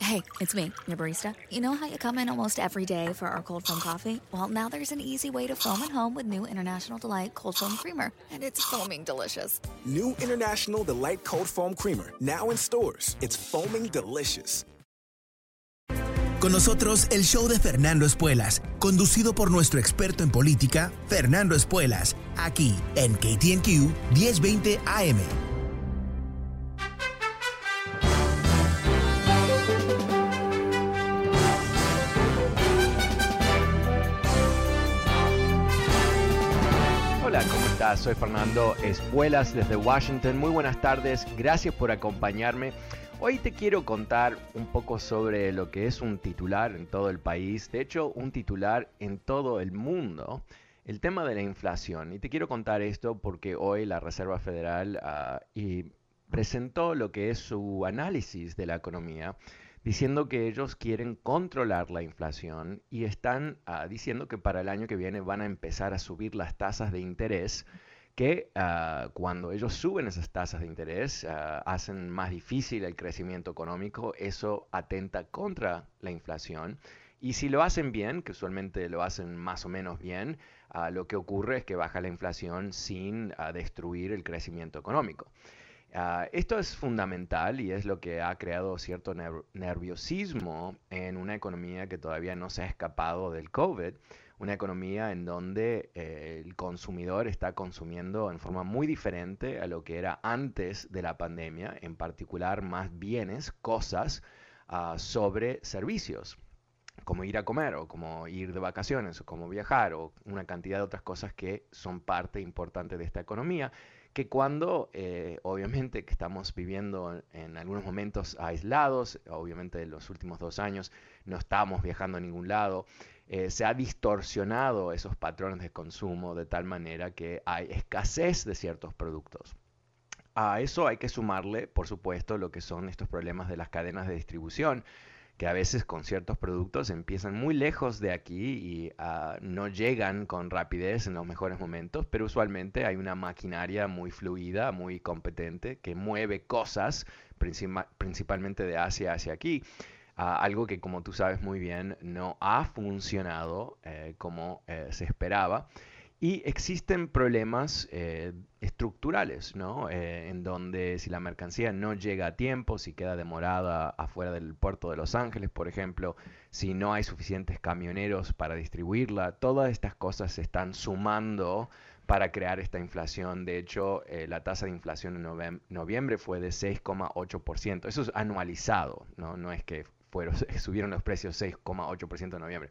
Hey, it's me, your barista. You know how you come in almost every day for our cold foam coffee? Well, now there's an easy way to foam at home with new International Delight Cold Foam Creamer, and it's foaming delicious. New International Delight Cold Foam Creamer, now in stores. It's foaming delicious. Con nosotros el show de Fernando Espuelas, conducido por nuestro experto en política, Fernando Espuelas, aquí en KTNQ 1020 AM. Estás? Soy Fernando Espuelas desde Washington. Muy buenas tardes, gracias por acompañarme. Hoy te quiero contar un poco sobre lo que es un titular en todo el país, de hecho un titular en todo el mundo, el tema de la inflación. Y te quiero contar esto porque hoy la Reserva Federal ah, presentó lo que es su análisis de la economía, diciendo que ellos quieren controlar la inflación y están ah, diciendo que para el año que viene van a empezar a subir las tasas de interés que ah, cuando ellos suben esas tasas de interés ah, hacen más difícil el crecimiento económico, eso atenta contra la inflación. Y si lo hacen bien, que usualmente lo hacen más o menos bien, lo que ocurre es que baja la inflación sin destruir el crecimiento económico. Esto es fundamental y es lo que ha creado cierto nerviosismo en una economía que todavía no se ha escapado del COVID una economía en donde eh, el consumidor está consumiendo en forma muy diferente a lo que era antes de la pandemia, en particular más bienes, cosas ah, sobre servicios como ir a comer o como ir de vacaciones o como viajar o una cantidad de otras cosas que son parte importante de esta economía que cuando eh, obviamente que estamos viviendo en algunos momentos aislados, obviamente en los últimos dos años no estamos viajando a ningún lado, eh, se ha distorsionado esos patrones de consumo de tal manera que hay escasez de ciertos productos. A eso hay que sumarle, por supuesto, lo que son estos problemas de las cadenas de distribución, que a veces con ciertos productos empiezan muy lejos de aquí y ah, no llegan con rapidez en los mejores momentos, pero usualmente hay una maquinaria muy fluida, muy competente, que mueve cosas, principalmente de Asia hacia aquí algo que como tú sabes muy bien no ha funcionado eh, como eh, se esperaba. Y existen problemas eh, estructurales, ¿no? en donde si la mercancía no llega a tiempo, si queda demorada afuera del puerto de Los Ángeles, por ejemplo, si no hay suficientes camioneros para distribuirla, todas estas cosas se están sumando para crear esta inflación. De hecho, la tasa de inflación en noviembre fue de 6,8%. Eso es anualizado, ¿no? No es que subieron los precios 6,8% en noviembre.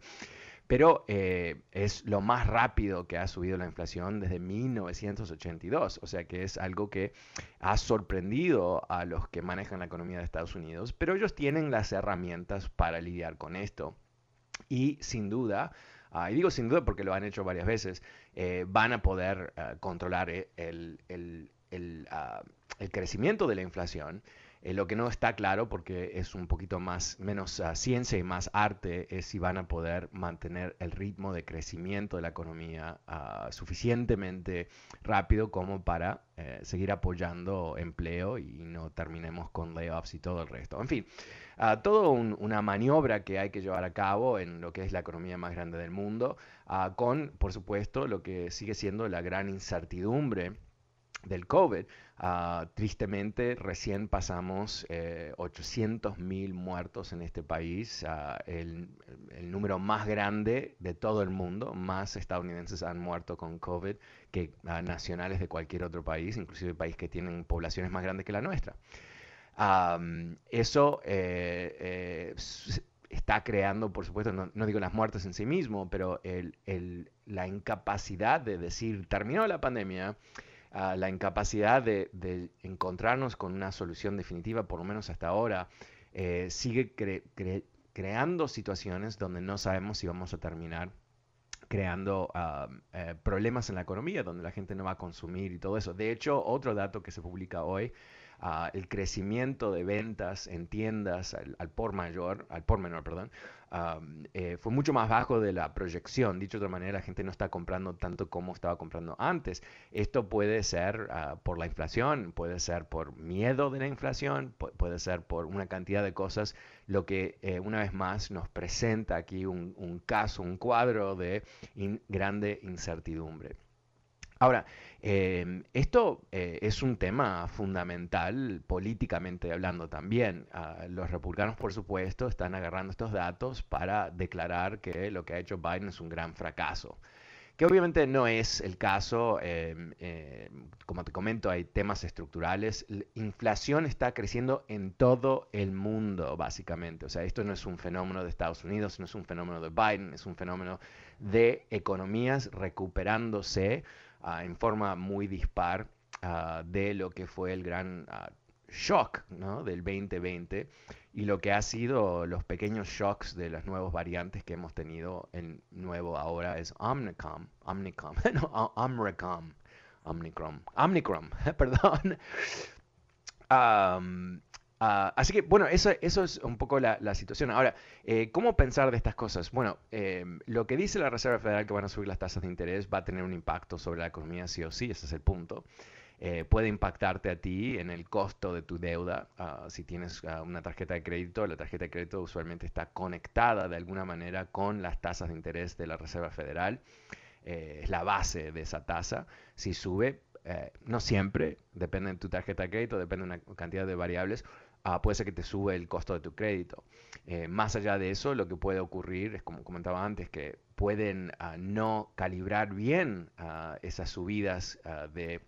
Pero eh, es lo más rápido que ha subido la inflación desde 1982. O sea que es algo que ha sorprendido a los que manejan la economía de Estados Unidos. Pero ellos tienen las herramientas para lidiar con esto. Y sin duda, ah, y digo sin duda porque lo han hecho varias veces, eh, van a poder ah, controlar eh, el, ah, el crecimiento de la inflación eh, lo que no está claro, porque es un poquito más, menos ah, ciencia y más arte, es si van a poder mantener el ritmo de crecimiento de la economía ah, suficientemente rápido como para eh, seguir apoyando empleo y no terminemos con layoffs y todo el resto. En fin, uh, todo una maniobra que hay que llevar a cabo en lo que es la economía más grande del mundo, con, por supuesto, lo que sigue siendo la gran incertidumbre del COVID. Ah, tristemente, recién pasamos 800 eh, mil muertos en este país, ah, el, número más grande de todo el mundo. Más estadounidenses han muerto con COVID que ah, nacionales de cualquier otro país, inclusive países que tienen poblaciones más grandes que la nuestra. eso eh, eh, está creando, por supuesto, no, digo las muertes en sí mismo, pero la incapacidad de decir, terminó la pandemia, la incapacidad de, encontrarnos con una solución definitiva, por lo menos hasta ahora, eh, sigue creando situaciones donde no sabemos si vamos a terminar creando ah, eh, problemas en la economía, donde la gente no va a consumir y todo eso. De hecho, otro dato que se publica hoy el crecimiento de ventas en tiendas al, por mayor, al por menor, perdón, eh, fue mucho más bajo de la proyección. Dicho de otra manera, la gente no está comprando tanto como estaba comprando antes. Esto puede ser ah, por la inflación, puede ser por miedo de la inflación, puede ser por una cantidad de cosas, lo que eh, una vez más nos presenta aquí un, caso, un cuadro de grande incertidumbre. Ahora, em, esto eh, es un tema fundamental políticamente hablando también. Ah, los republicanos, por supuesto, están agarrando estos datos para declarar que lo que ha hecho Biden es un gran fracaso. Que obviamente no es el caso, em, em, como te comento, hay temas estructurales. La inflación está creciendo en todo el mundo, básicamente. O sea, esto no es un fenómeno de Estados Unidos, no es un fenómeno de Biden, es un fenómeno de economías recuperándose Ah, en forma muy dispar ah, de lo que fue el gran ah, shock del 2020 y lo que ha sido los pequeños shocks de las nuevas variantes que hemos tenido. El nuevo ahora es Omnicom, Omnicom, no, Omnicrom, Omnicrom, perdón. Ah, así que, bueno, eso, eso es un poco la, situación. Ahora, eh, ¿cómo pensar de estas cosas? Bueno, em, lo que dice la Reserva Federal que van a subir las tasas de interés va a tener un impacto sobre la economía sí o sí, ese es el punto. Eh, puede impactarte a ti en el costo de tu deuda. Ah, si tienes ah, una tarjeta de crédito, la tarjeta de crédito usualmente está conectada de alguna manera con las tasas de interés de la Reserva Federal. Eh, es la base de esa tasa. Si sube, no siempre, depende de tu tarjeta de crédito, depende de una cantidad de variables, Ah, puede ser que te sube el costo de tu crédito. Eh, más allá de eso, lo que puede ocurrir es, como comentaba antes, que pueden ah, no calibrar bien ah, esas subidas de,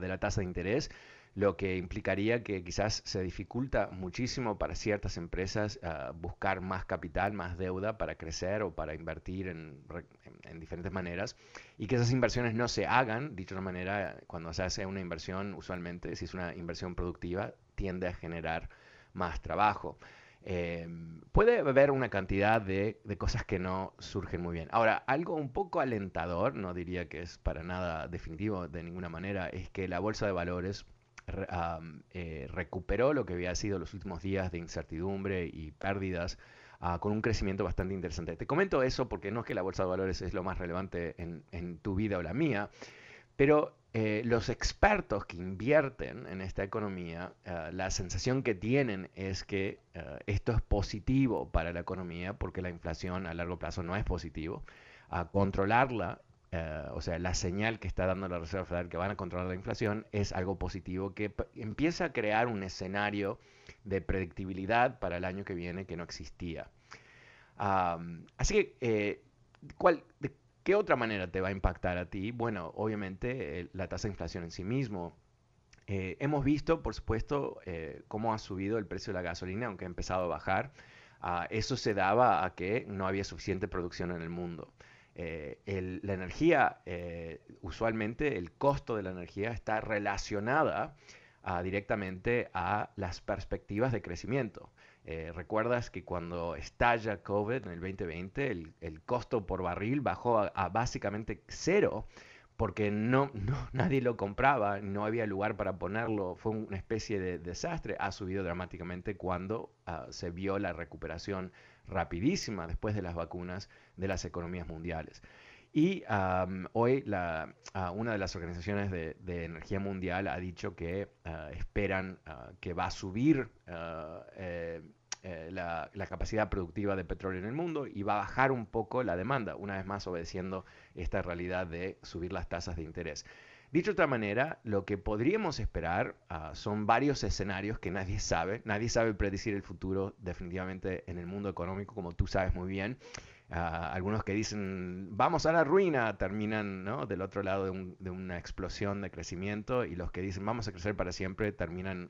de la tasa de interés lo que implicaría que quizás se dificulta muchísimo para ciertas empresas buscar más capital, más deuda para crecer o para invertir en, en, diferentes maneras y que esas inversiones no se hagan, dicho de una manera, cuando se hace una inversión, usualmente, si es una inversión productiva, tiende a generar más trabajo. Eh, puede haber una cantidad de, cosas que no surgen muy bien. Ahora, algo un poco alentador, no diría que es para nada definitivo de ninguna manera, es que la bolsa de valores eh, recuperó lo que había sido los últimos días de incertidumbre y pérdidas ah, con un crecimiento bastante interesante. Te comento eso porque no es que la bolsa de valores es lo más relevante en, en tu vida o la mía, pero eh, los expertos que invierten en esta economía, eh, la sensación que tienen es que eh, esto es positivo para la economía porque la inflación a largo plazo no es positivo. A controlarla, o sea, la señal que está dando la Reserva Federal que van a controlar la inflación es algo positivo que empieza a crear un escenario de predictibilidad para el año que viene que no existía. así que, ¿cuál, ¿Qué otra manera te va a impactar a ti? Bueno, obviamente la tasa de inflación en sí mismo. Eh, hemos visto, por supuesto, eh, cómo ha subido el precio de la gasolina, aunque ha empezado a bajar. Ah, eso se daba a que no había suficiente producción en el mundo. Eh, la energía, usualmente el costo de la energía está relacionada ah, directamente a las perspectivas de crecimiento. Eh, recuerdas que cuando estalla COVID en el 2020, el, costo por barril bajó a, básicamente cero porque no, nadie lo compraba, no había lugar para ponerlo, fue una especie de desastre. Ha subido dramáticamente cuando ah, se vio la recuperación rapidísima después de las vacunas de las economías mundiales. Y hoy ah, una de las organizaciones de, energía mundial ha dicho que ah, esperan que va a subir eh, eh, la, capacidad productiva de petróleo en el mundo y va a bajar un poco la demanda, una vez más obedeciendo esta realidad de subir las tasas de interés. Dicho de otra manera, lo que podríamos esperar son varios escenarios que nadie sabe. Nadie sabe predecir el futuro definitivamente en el mundo económico, como tú sabes muy bien algunos que dicen vamos a la ruina terminan del otro lado de, una explosión de crecimiento y los que dicen vamos a crecer para siempre terminan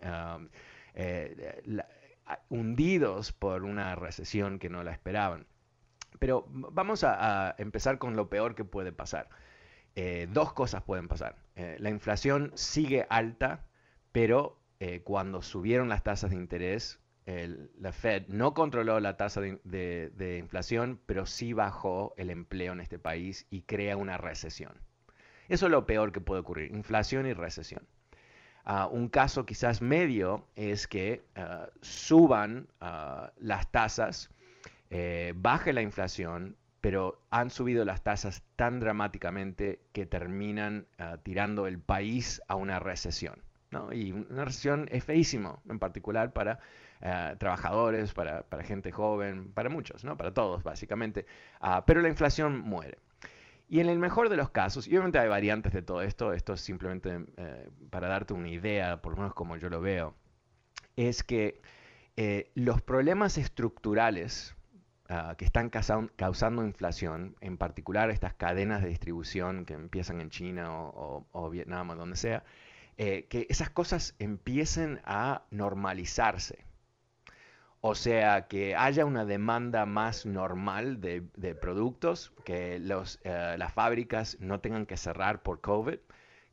eh, hundidos por una recesión que no la esperaban. Pero vamos a, empezar con lo peor que puede pasar. eh, dos cosas pueden pasar. Eh, la inflación sigue alta, pero eh, cuando subieron las tasas de interés, la Fed no controló la tasa de, inflación, pero sí bajó el empleo en este país y crea una recesión. Eso es lo peor que puede ocurrir, inflación y recesión. Un caso quizás medio es que ah, suban ah, las tasas, baje la inflación, pero han subido las tasas tan dramáticamente que terminan tirando el país a una recesión. Y una recesión es feísimo, en particular para eh, trabajadores, para, gente joven, para muchos, ¿no? Para todos, básicamente. Ah, pero la inflación muere. Y en el mejor de los casos, y obviamente hay variantes de todo esto, esto es simplemente eh, para darte una idea, por lo menos como yo lo veo, es que eh, los problemas estructurales ah, que están causando inflación, en particular estas cadenas de distribución que empiezan en China o, o Vietnam o donde sea, eh, que esas cosas empiecen a normalizarse. O sea, que haya una demanda más normal de, productos, que los, eh, las fábricas no tengan que cerrar por COVID,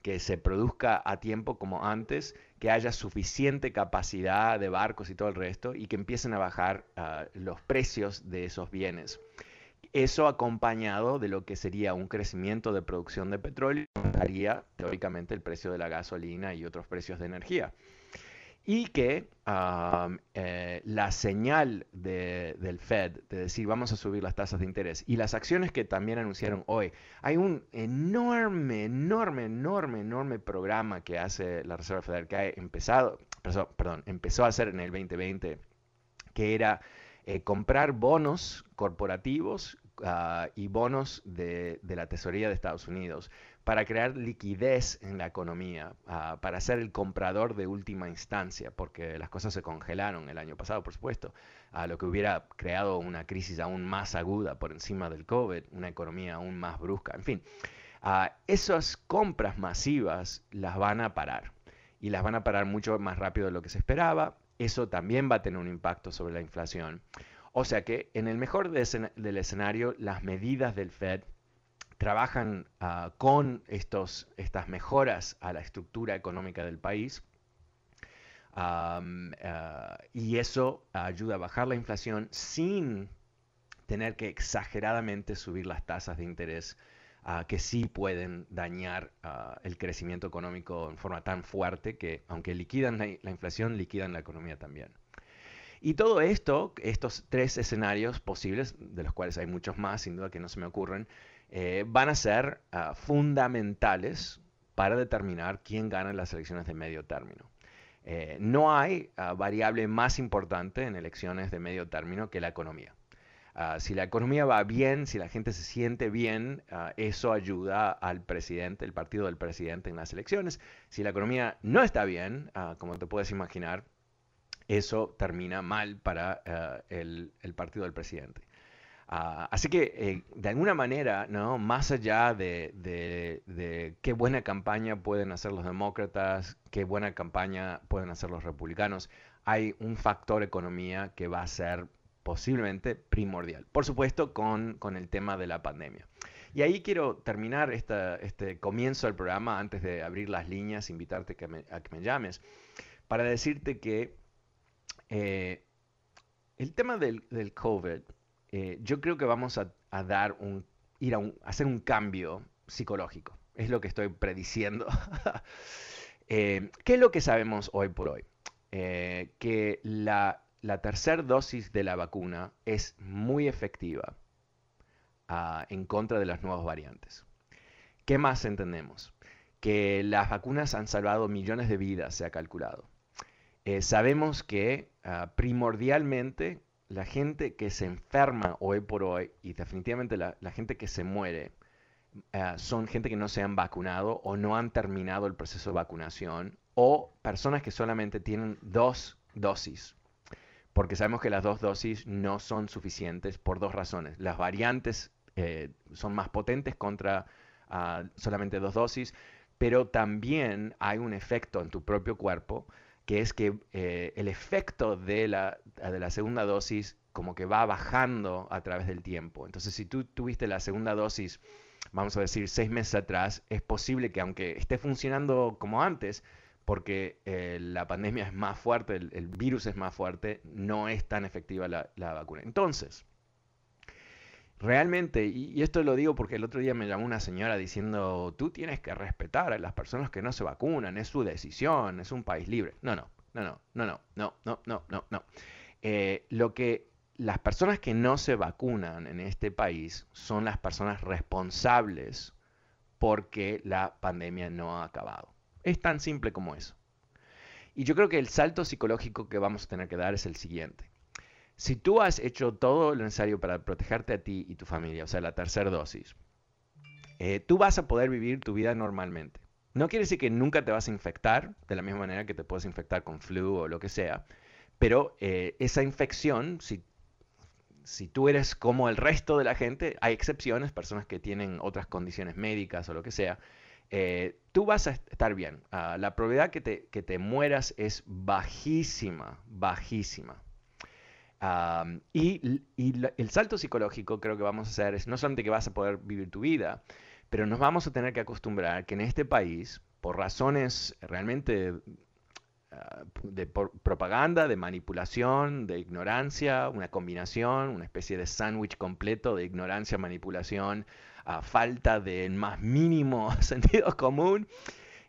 que se produzca a tiempo como antes, que haya suficiente capacidad de barcos y todo el resto, y que empiecen a bajar ah, los precios de esos bienes. Eso acompañado de lo que sería un crecimiento de producción de petróleo, daría teóricamente el precio de la gasolina y otros precios de energía. Y que eh, la señal del Fed de decir vamos a subir las tasas de interés y las acciones que también anunciaron hoy, hay un enorme, enorme, enorme, enorme programa que hace la Reserva Federal que ha empezado, perdón, empezó a hacer en el 2020, que era eh, comprar bonos corporativos Ah, y bonos de, la tesorería de Estados Unidos para crear liquidez en la economía, ah, para ser el comprador de última instancia, porque las cosas se congelaron el año pasado, por supuesto, a lo que hubiera creado una crisis aún más aguda por encima del COVID, una economía aún más brusca, en fin. Ah, esas compras masivas las van a parar y las van a parar mucho más rápido de lo que se esperaba. Eso también va a tener un impacto sobre la inflación. O sea que en el mejor del escenario, las medidas del Fed trabajan ah, con estos, estas mejoras a la estructura económica del país ah, y eso ayuda a bajar la inflación sin tener que exageradamente subir las tasas de interés ah, que sí pueden dañar el crecimiento económico en forma tan fuerte que aunque liquidan la inflación, liquidan la economía también. Y todo esto, estos tres escenarios posibles, de los cuales hay muchos más, sin duda que no se me ocurren, eh, van a ser ah, fundamentales para determinar quién gana las elecciones de medio término. Eh, no hay ah, variable más importante en elecciones de medio término que la economía. Ah, si la economía va bien, si la gente se siente bien, eso ayuda al presidente, el partido del presidente en las elecciones. Si la economía no está bien, como te puedes imaginar, eso termina mal para el, partido del presidente. Ah, así que, eh, de alguna manera, ¿no? más allá de, qué buena campaña pueden hacer los demócratas, qué buena campaña pueden hacer los republicanos, hay un factor economía que va a ser posiblemente primordial. Por supuesto, con, el tema de la pandemia. Y ahí quiero terminar este comienzo del programa, antes de abrir las líneas, invitarte a que me llames, para decirte que eh, el tema del, COVID, eh, yo creo que vamos a, dar un, ir a, hacer un cambio psicológico. Es lo que estoy prediciendo. Eh, ¿Qué es lo que sabemos hoy por hoy? que la, tercera dosis de la vacuna es muy efectiva ah, en contra de las nuevas variantes. ¿Qué más entendemos? Que las vacunas han salvado millones de vidas, se ha calculado. Eh, sabemos que ah, primordialmente la gente que se enferma hoy por hoy y definitivamente la, gente que se muere ah, son gente que no se han vacunado o no han terminado el proceso de vacunación o personas que solamente tienen dos dosis. Porque sabemos que las dos dosis no son suficientes por dos razones. Las variantes eh, son más potentes contra ah, solamente dos dosis, pero también hay un efecto en tu propio cuerpo que es que eh, el efecto de la, de la segunda dosis como que va bajando a través del tiempo. Entonces, si tú tuviste la segunda dosis vamos a decir, seis meses atrás, es posible que aunque esté funcionando como antes, porque eh, la pandemia es más fuerte, el, virus es más fuerte, no es tan efectiva la, vacuna. Entonces, realmente, y, esto lo digo porque el otro día me llamó una señora diciendo, tú tienes que respetar a las personas que no se vacunan, es su decisión, es un país libre. No, no, no, no, no, no, no, no, no, no. Eh, lo que las personas que no se vacunan en este país son las personas responsables porque la pandemia no ha acabado. Es tan simple como eso. Y yo creo que el salto psicológico que vamos a tener que dar es el siguiente. Si tú has hecho todo lo necesario para protegerte a ti y tu familia, o sea, la tercera dosis, eh, tú vas a poder vivir tu vida normalmente. No quiere decir que nunca te vas a infectar, de la misma manera que te puedes infectar con flu o lo que sea, pero eh, esa infección, si, si tú eres como el resto de la gente, hay excepciones, personas que tienen otras condiciones médicas o lo que sea, eh, tú vas a estar bien. Ah, la probabilidad que te, que te, mueras es bajísima, bajísima. Y, y el salto psicológico creo que vamos a hacer es no solamente que vas a poder vivir tu vida, pero nos vamos a tener que acostumbrar que en este país, por razones realmente ah, de propaganda, de manipulación, de ignorancia, una combinación, una especie de sándwich completo de ignorancia, manipulación, a falta del más mínimo sentido común,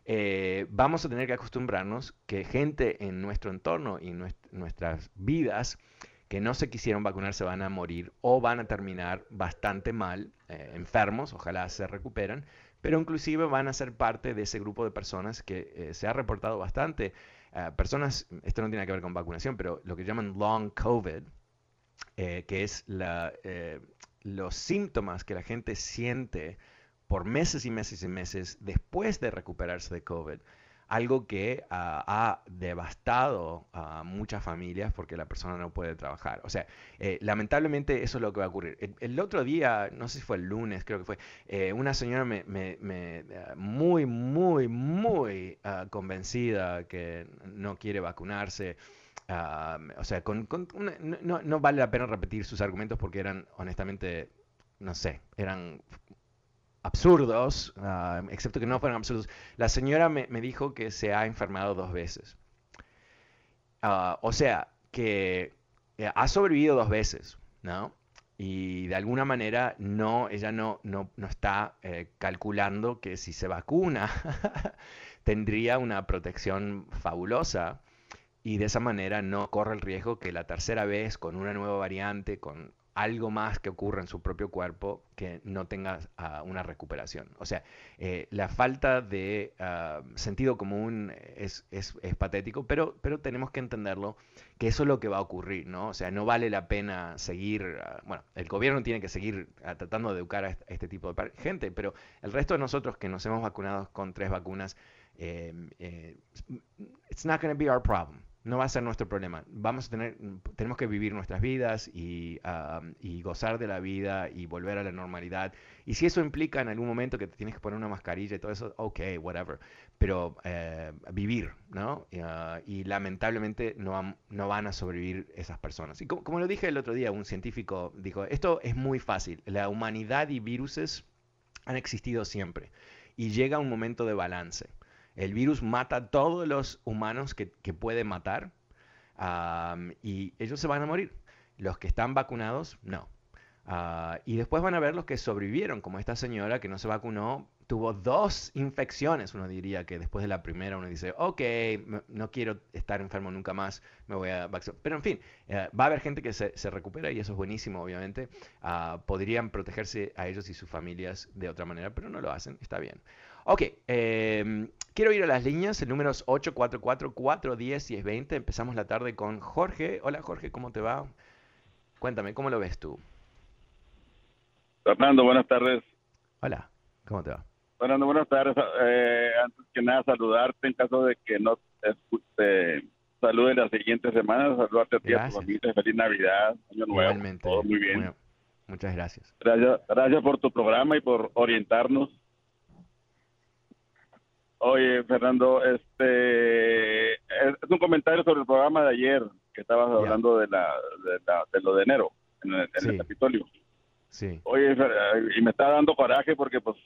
eh, vamos a tener que acostumbrarnos que gente en nuestro entorno y nuestras vidas que no se quisieron vacunar se van a morir o van a terminar bastante mal, eh, enfermos, ojalá se recuperen, pero inclusive van a ser parte de ese grupo de personas que eh, se ha reportado bastante. personas, esto no tiene que ver con vacunación, pero lo que llaman long COVID, que es los síntomas que la gente siente por meses y meses y meses después de recuperarse de COVID, algo que ah, ha devastado a muchas familias porque la persona no puede trabajar. O sea, eh, lamentablemente eso es lo que va a ocurrir. El, otro día, no sé si fue el lunes, creo que fue, eh, una señora me, me, muy, muy, muy ah, convencida que no quiere vacunarse o sea, con, no, vale la pena repetir sus argumentos porque eran, honestamente, no sé, eran absurdos, excepto que no fueran absurdos. La señora me, dijo que se ha enfermado dos veces. Ah, o sea, que eh, ha sobrevivido dos veces, ¿no? Y de alguna manera no, ella no, no, no está eh, calculando que si se vacuna tendría una protección fabulosa y de esa manera no corre el riesgo que la tercera vez con una nueva variante, con algo más que ocurra en su propio cuerpo, que no tenga ah, una recuperación. O sea, eh, la falta de ah, sentido común es, es, patético, pero, pero tenemos que entenderlo, que eso es lo que va a ocurrir, ¿no? O sea, no vale la pena seguir, ah, bueno, el gobierno tiene que seguir tratando de educar a este, tipo de gente, pero el resto de nosotros que nos hemos vacunado con tres vacunas, eh, eh, it's not going to be our problem no va a ser nuestro problema. Vamos a tener, tenemos que vivir nuestras vidas y, gozar de la vida y volver a la normalidad. Y si eso implica en algún momento que te tienes que poner una mascarilla y todo eso, ok, whatever. Pero eh, vivir, ¿no? Ah, y lamentablemente no, van a sobrevivir esas personas. Y como, como, lo dije el otro día, un científico dijo, esto es muy fácil. La humanidad y viruses han existido siempre. Y llega un momento de balance. El virus mata a todos los humanos que, puede matar y ellos se van a morir. Los que están vacunados, no. Ah, y después van a ver los que sobrevivieron, como esta señora que no se vacunó, tuvo dos infecciones. Uno diría que después de la primera uno dice, ok, no quiero estar enfermo nunca más, me voy a vacunar. Pero en fin, eh, va a haber gente que se, recupera y eso es buenísimo, obviamente. Ah, podrían protegerse a ellos y sus familias de otra manera, pero no lo hacen, está bien. Ok, em, quiero ir a las líneas, el número es 844-410-1020. Empezamos la tarde con Jorge. Hola Jorge, ¿cómo te va? Cuéntame, ¿cómo lo ves tú? Fernando, buenas tardes. Hola, ¿cómo te va? Fernando, buenas tardes. Eh, antes que nada, saludarte en caso de que no te salude la siguiente semana, saludarte a ti a tu familia, feliz Navidad, Año Nuevo, Igualmente. todo muy bien. muchas gracias. Gracias, gracias por tu programa y por orientarnos Oye, Fernando, este es, un comentario sobre el programa de ayer que estabas hablando de, la, de, lo de enero en el, Capitolio. Sí. Oye, y me está dando coraje porque, pues,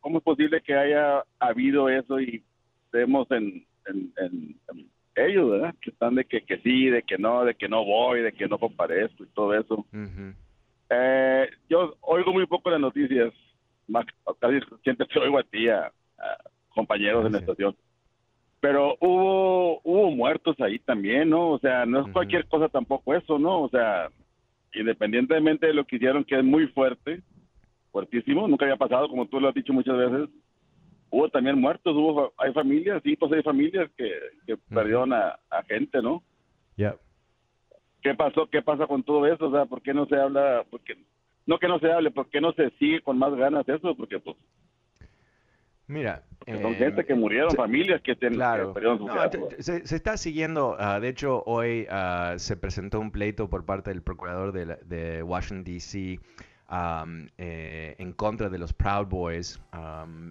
¿cómo es posible que haya habido eso y vemos en, en, ellos, ¿verdad? Que están de que, que sí, de que no, de que no voy, de que no comparezco y todo eso. eh, yo oigo muy poco las noticias, más casi siempre te oigo a ti, a, compañeros de la estación. Pero hubo hubo muertos ahí también, ¿no? O sea, no es cualquier cosa tampoco eso, ¿no? O sea, independientemente de lo que hicieron, que es muy fuerte, fuertísimo, nunca había pasado, como tú lo has dicho muchas veces, hubo también muertos, hubo hay familias, cinco o seis familias que, que perdieron a, gente, ¿no? Ya. ¿Qué pasó? ¿Qué pasa con todo eso? O sea, ¿por qué no se habla? Porque no que no se hable, ¿por qué no se sigue con más ganas eso? Porque pues Mira, son gente que murieron, familias que, ten, claro. se, se, está siguiendo, uh, de hecho hoy uh, se presentó un pleito por parte del procurador de, de Washington, D.C. Eh, en contra de los Proud Boys,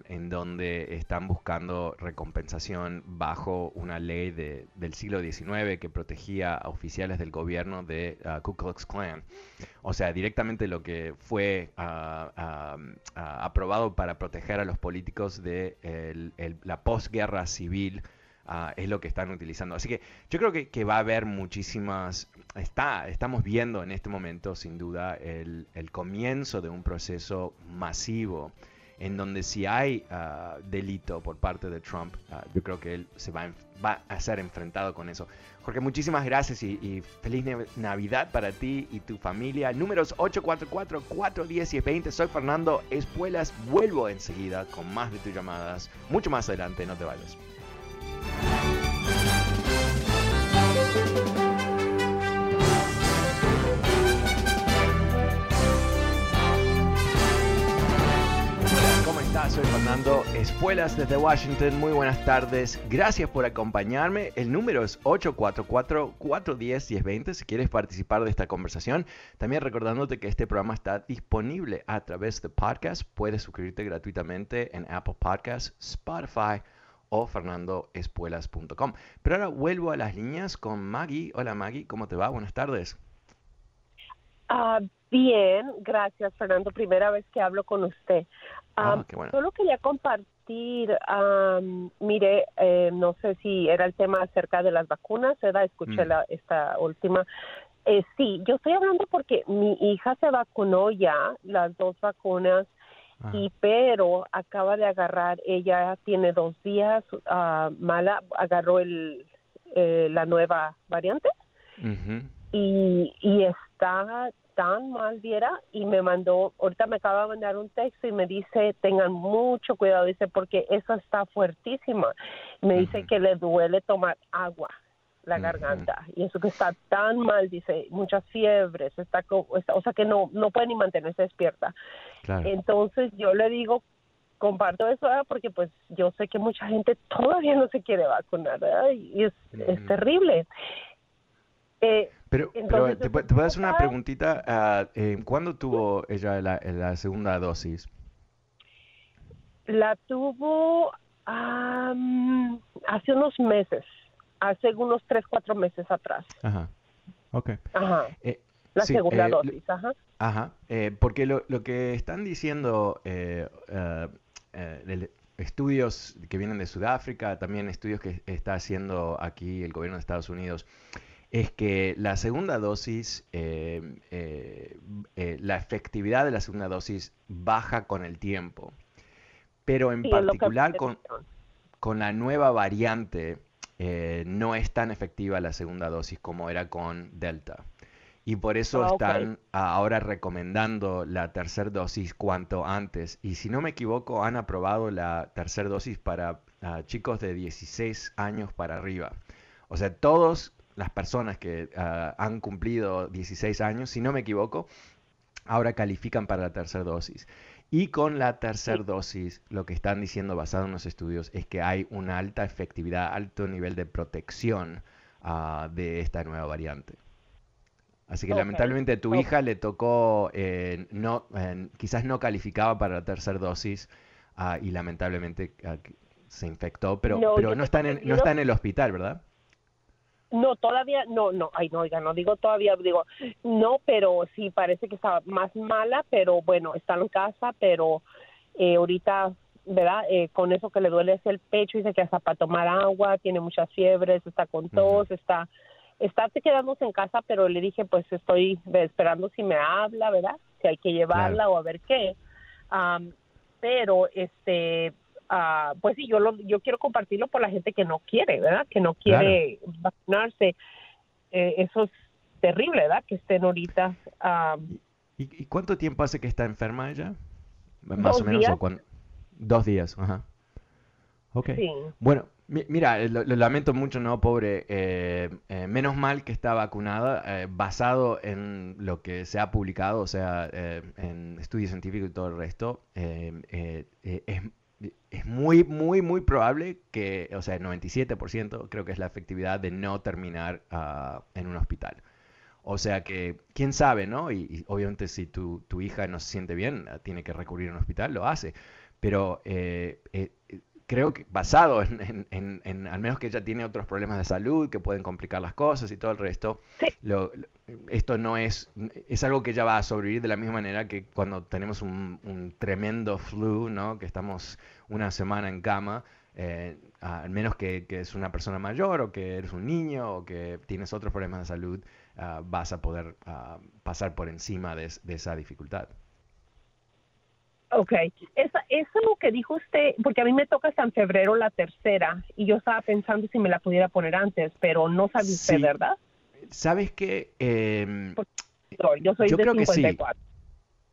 en donde están buscando recompensación bajo una ley de, del siglo XIX que protegía a oficiales del gobierno de uh, Ku Klux Klan. O sea, directamente lo que fue ah, ah, ah, aprobado para proteger a los políticos de la posguerra civil Ah, es lo que están utilizando. Así que yo creo que, va a haber muchísimas, está, estamos viendo en este momento sin duda el, comienzo de un proceso masivo en donde si hay ah, delito por parte de Trump, ah, yo creo que él se va, va, a ser enfrentado con eso. Jorge, muchísimas gracias y, y feliz Navidad para ti y tu familia. Números 844-410 y 20. Soy Fernando Espuelas. Vuelvo enseguida con más de tus llamadas. Mucho más adelante, no te vayas. Soy Fernando Espuelas desde Washington. Muy buenas tardes. Gracias por acompañarme. El número es 844-410-1020 si quieres participar de esta conversación. También recordándote que este programa está disponible a través de podcast. Puedes suscribirte gratuitamente en Apple Podcasts, Spotify o fernandoespuelas.com. Pero ahora vuelvo a las líneas con Maggie. Hola Maggie, ¿cómo te va? Buenas tardes. Ah, bien, gracias Fernando. Primera vez que hablo con usted. Ah, solo quería compartir, mire, eh, no sé si era el tema acerca de las vacunas, ¿verdad? Escuché mm. la, esta última. Eh, sí, yo estoy hablando porque mi hija se vacunó ya, las dos vacunas y pero acaba de agarrar, ella tiene dos días uh, mala, agarró el, eh, la nueva variante. Y, y está tan mal, viera, y me mandó, ahorita me acaba de mandar un texto y me dice, tengan mucho cuidado, dice, porque eso está fuertísima. Me dice que le duele tomar agua la garganta. Y eso que está tan mal dice muchas fiebres está, o sea que no no puede ni mantenerse despierta. Entonces yo le digo comparto eso porque pues yo sé que mucha gente todavía no se quiere vacunar y es, es terrible. Eh, pero, pero te, puedo hacer una preguntita eh, ¿cuándo tuvo ella la, la, segunda dosis? la tuvo hace unos meses hace unos tres, cuatro meses atrás. Ajá. Ok. Ajá. Eh, la segunda eh, dosis, ajá. Ajá. Eh, porque lo, lo, que están diciendo estudios que vienen de Sudáfrica, también estudios que está haciendo aquí el gobierno de Estados Unidos, es que la segunda dosis, la efectividad de la segunda dosis baja con el tiempo. Pero en particular con, con la nueva variante, eh, no es tan efectiva la segunda dosis como era con Delta. Y por eso ah, están ahora recomendando la tercera dosis cuanto antes. Y si no me equivoco, han aprobado la tercera dosis para chicos de 16 años para arriba. O sea, todas las personas que han cumplido 16 años, si no me equivoco, ahora califican para la tercera dosis. Y con la tercera dosis, lo que están diciendo basado en los estudios es que hay una alta efectividad, alto nivel de protección ah, de esta nueva variante. Así que lamentablemente tu hija le tocó, eh, no, quizás no calificaba para la tercera dosis ah, y lamentablemente ah, se infectó, pero no, pero no, está en, no está en el hospital, ¿verdad? No, todavía, no, no, ay, no, oiga, no digo todavía, digo, no, pero sí parece que está más mala, pero bueno, está en casa, pero eh, ahorita, ¿verdad? Eh, con eso que le duele es el pecho, dice que hasta para tomar agua, tiene muchas fiebres, está con tos, está, está quedándose en casa, pero le dije, pues estoy esperando si me habla, ¿verdad? Si hay que llevarla o a ver qué. pero, este, Ah, pues sí, yo lo, yo quiero compartirlo por la gente que no quiere, ¿verdad? Que no quiere vacunarse. Eh, eso es terrible, ¿verdad? Que estén ahorita. ¿Y, cuánto tiempo hace que está enferma ella? Más o menos. Dos días, ajá. Ok. Bueno, mira, lo, lamento mucho, ¿no? Pobre. Eh, eh, menos mal que está vacunada, basado en lo que se ha publicado, o sea, en estudios científicos y todo el resto. es es muy, muy, muy probable que, o sea, el 97% creo que es la efectividad de no terminar ah, en un hospital. O sea que, quién sabe, ¿no? Y, obviamente si tu, tu, hija no se siente bien, ah, tiene que recurrir a un hospital, lo hace. Pero eh, eh, creo que basado en, en, al menos que ella tiene otros problemas de salud que pueden complicar las cosas y todo el resto, esto no es, es algo que ella va a sobrevivir de la misma manera que cuando tenemos un, tremendo flu, ¿no? Que estamos una semana en cama, eh, al menos que, que, es una persona mayor o que eres un niño o que tienes otros problemas de salud, ah, vas a poder ah, pasar por encima de esa dificultad. Ok, eso es lo que dijo usted, porque a mí me toca hasta en febrero la tercera y yo estaba pensando si me la pudiera poner antes, pero no sabe usted, ¿verdad? ¿Sabes qué? Em, yo soy de creo 54.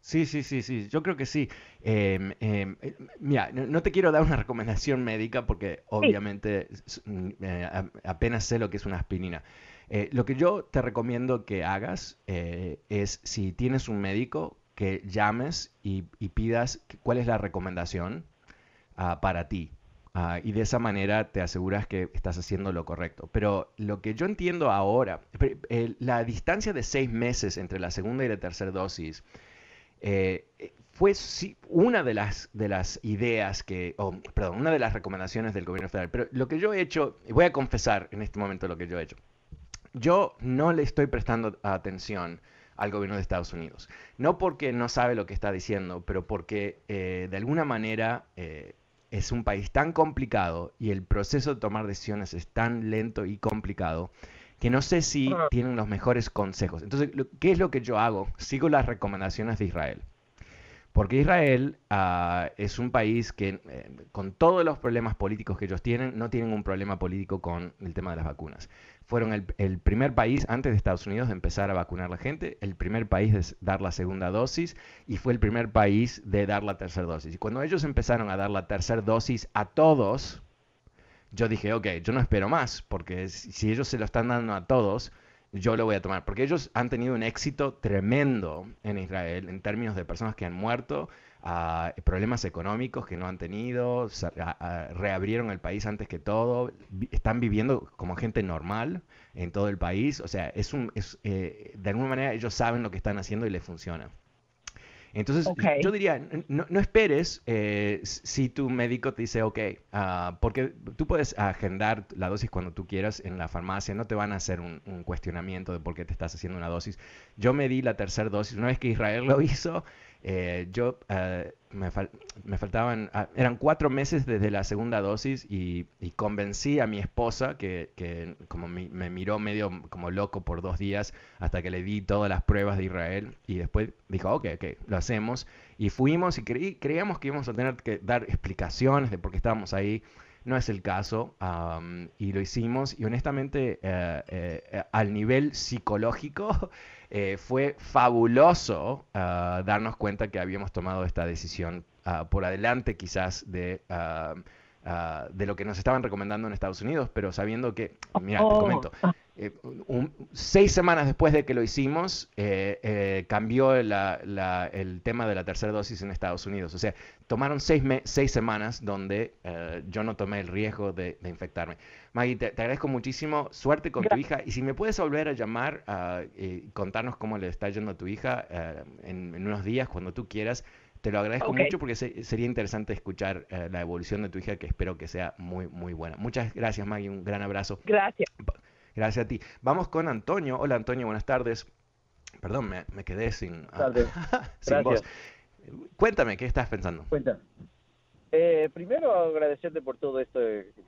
Sí, sí, sí, sí, yo creo que sí. Em, eh, mira, no, te quiero dar una recomendación médica porque obviamente mm, eh, apenas sé lo que es una aspirina. Eh, lo que yo te recomiendo que hagas es si tienes un médico, que llames y, pidas cuál es la recomendación ah, para ti. Ah, y de esa manera te aseguras que estás haciendo lo correcto. Pero lo que yo entiendo ahora, la distancia de seis meses entre la segunda y la tercera dosis eh, fue una de las, de las ideas que, perdón, una de las recomendaciones del gobierno federal. Pero lo que yo he hecho, y voy a confesar en este momento lo que yo he hecho, yo no le estoy prestando atención al gobierno de Estados Unidos. No porque no sabe lo que está diciendo, pero porque eh, de alguna manera eh, es un país tan complicado y el proceso de tomar decisiones es tan lento y complicado que no sé si tienen los mejores consejos. Entonces, ¿qué es lo que yo hago? Sigo las recomendaciones de Israel. Porque Israel ah, es un país que, eh, con todos los problemas políticos que ellos tienen, no tienen un problema político con el tema de las vacunas fueron el, primer país antes de Estados Unidos de empezar a vacunar a la gente, el primer país de dar la segunda dosis y fue el primer país de dar la tercera dosis. Y cuando ellos empezaron a dar la tercera dosis a todos, yo dije, ok, yo no espero más, porque si ellos se lo están dando a todos, yo lo voy a tomar. Porque ellos han tenido un éxito tremendo en Israel en términos de personas que han muerto, a problemas económicos que no han tenido, reabrieron el país antes que todo, están viviendo como gente normal en todo el país, o sea, es un, es, eh, de alguna manera ellos saben lo que están haciendo y les funciona. Entonces, yo diría, no, esperes eh, si tu médico te dice, ok, ah, porque tú puedes agendar la dosis cuando tú quieras en la farmacia, no te van a hacer un, un cuestionamiento de por qué te estás haciendo una dosis. Yo me di la tercera dosis, una vez que Israel lo hizo, eh, yo eh, me, faltaban, ah, eran cuatro meses desde la segunda dosis y, convencí a mi esposa que, como me miró medio como loco por dos días hasta que le di todas las pruebas de Israel y después dijo, ok, ok, lo hacemos y fuimos y creíamos que íbamos a tener que dar explicaciones de por qué estábamos ahí. No es el caso y lo hicimos y honestamente eh, al nivel psicológico Eh, fue fabuloso ah, darnos cuenta que habíamos tomado esta decisión ah, por adelante quizás de, ah, de lo que nos estaban recomendando en Estados Unidos, pero sabiendo que, mira, te oh. comento, eh, seis semanas después de que lo hicimos, eh, eh, cambió el tema de la tercera dosis en Estados Unidos. O sea, tomaron seis, seis semanas donde yo no tomé el riesgo de, infectarme. Maggie, te, agradezco muchísimo. Suerte con tu hija. Y si me puedes volver a llamar y contarnos cómo le está yendo a tu hija en, unos días, cuando tú quieras. Te lo agradezco mucho porque sería interesante escuchar la evolución de tu hija, que espero que sea muy, muy buena. Muchas gracias, Maggie. Un gran abrazo. Gracias. Gracias a ti. Vamos con Antonio. Hola Antonio, buenas tardes. Perdón, me, quedé sin, sin voz. Cuéntame, ¿qué estás pensando? Cuéntame. Eh, primero, agradecerte por todo esto,